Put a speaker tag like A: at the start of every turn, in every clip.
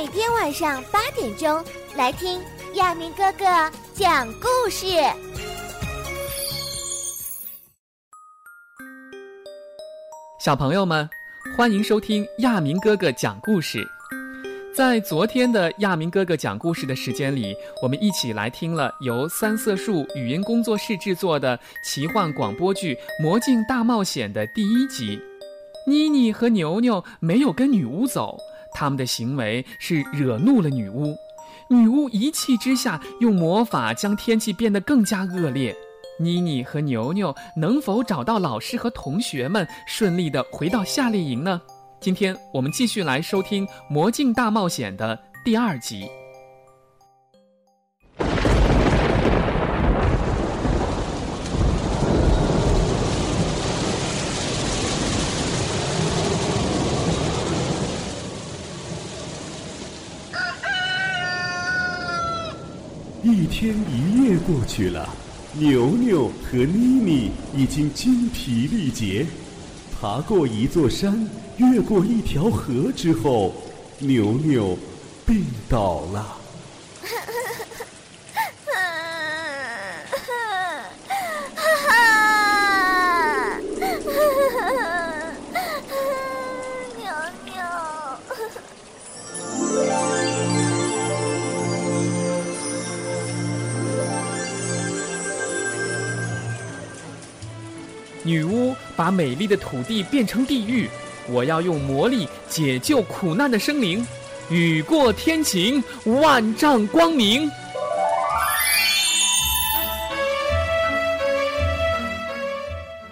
A: 每天晚上八点钟来听亚明哥哥讲故事。
B: 小朋友们，欢迎收听亚明哥哥讲故事。在昨天的亚明哥哥讲故事的时间里，我们一起来听了由三色树语音工作室制作的奇幻广播剧《魔镜大冒险》的第一集。妮妮和牛牛没有跟女巫走，他们的行为是惹怒了女巫。女巫一气之下用魔法将天气变得更加恶劣。妮妮和牛牛能否找到老师和同学们，顺利的回到夏令营呢？今天我们继续来收听《魔镜大冒险》的第二集。
C: 一天一夜过去了，牛牛和妮妮已经精疲力竭。爬过一座山，越过一条河之后，牛牛病倒了。
B: 女巫把美丽的土地变成地狱，我要用魔力解救苦难的生灵。雨过天晴，万丈光明。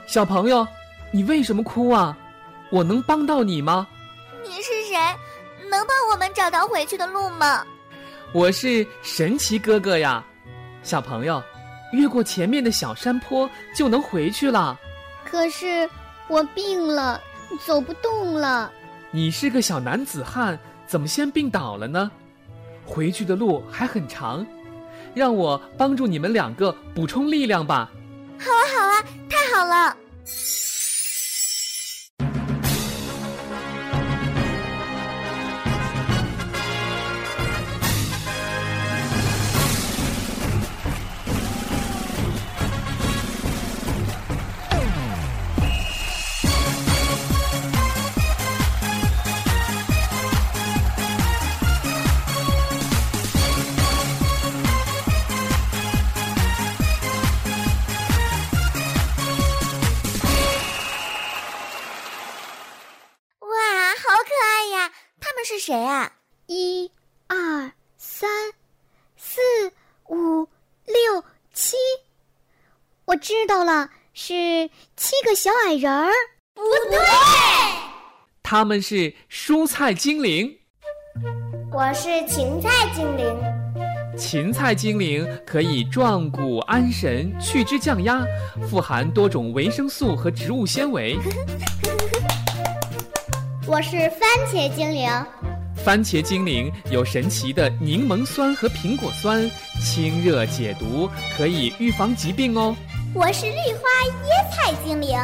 B: 小朋友，你为什么哭啊？我能帮到你吗？
A: 你是谁？能帮我们找到回去的路吗？
B: 我是神奇哥哥呀，小朋友，越过前面的小山坡就能回去了。
D: 可是我病了，走不动了。
B: 你是个小男子汉，怎么先病倒了呢？回去的路还很长，让我帮助你们两个补充力量吧。
A: 好啊，好啊，太好了！是谁啊？
D: 一、二、三、四、五、六、七，我知道了，是七个小矮人儿。
A: 不对，
B: 他们是蔬菜精灵。
A: 我是芹菜精灵。
B: 芹菜精灵可以壮骨安神、去脂降压，富含多种维生素和植物纤维。
D: 我是番茄精灵，
B: 番茄精灵有神奇的柠檬酸和苹果酸，清热解毒，可以预防疾病哦。
A: 我是绿花椰菜精灵。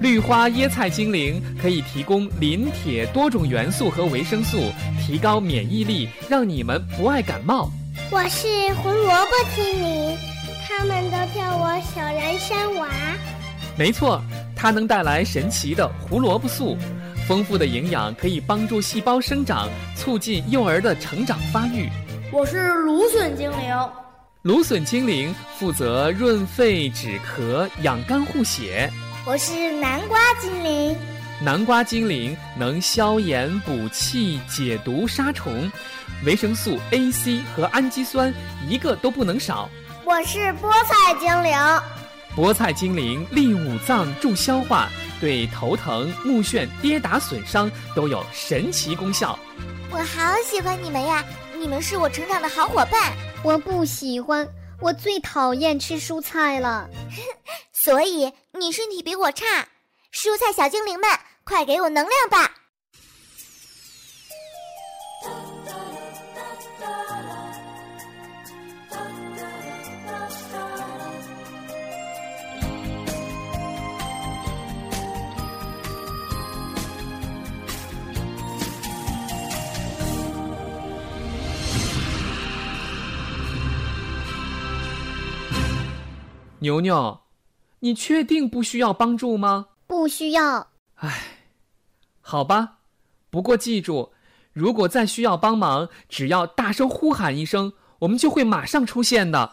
B: 绿花椰菜精灵可以提供磷、铁多种元素和维生素，提高免疫力，让你们不爱感冒。
D: 我是胡萝卜精灵，他们都叫我小人参娃。
B: 没错，它能带来神奇的胡萝卜素，丰富的营养可以帮助细胞生长，促进幼儿的成长发育。
E: 我是芦笋精灵，
B: 芦笋精灵负责润肺止咳、养肝护血。
A: 我是南瓜精灵。
B: 南瓜精灵能消炎补气、解毒杀虫，维生素 A、C 和氨基酸一个都不能少。
A: 我是菠菜精灵。
B: 菠菜精灵利五脏、助消化，对头疼、目眩、跌打损伤都有神奇功效。
A: 我好喜欢你们呀！你们是我成长的好伙伴。
D: 我不喜欢，我最讨厌吃蔬菜了。
A: 所以你身体比我差。蔬菜小精灵们，快给我能量吧！
B: 牛牛，你确定不需要帮助吗？
D: 不需要。
B: 唉，好吧。不过记住，如果再需要帮忙，只要大声呼喊一声，我们就会马上出现的。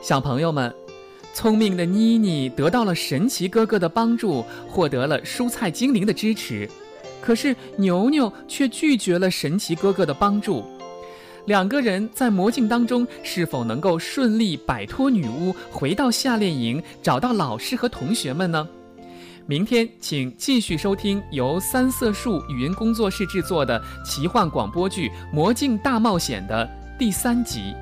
B: 小朋友们，聪明的妮妮得到了神奇哥哥的帮助，获得了蔬菜精灵的支持。可是牛牛却拒绝了神奇哥哥的帮助。两个人在魔镜当中是否能够顺利摆脱女巫，回到夏令营，找到老师和同学们呢？明天请继续收听由三色树语音工作室制作的奇幻广播剧《魔镜大冒险》的第三集。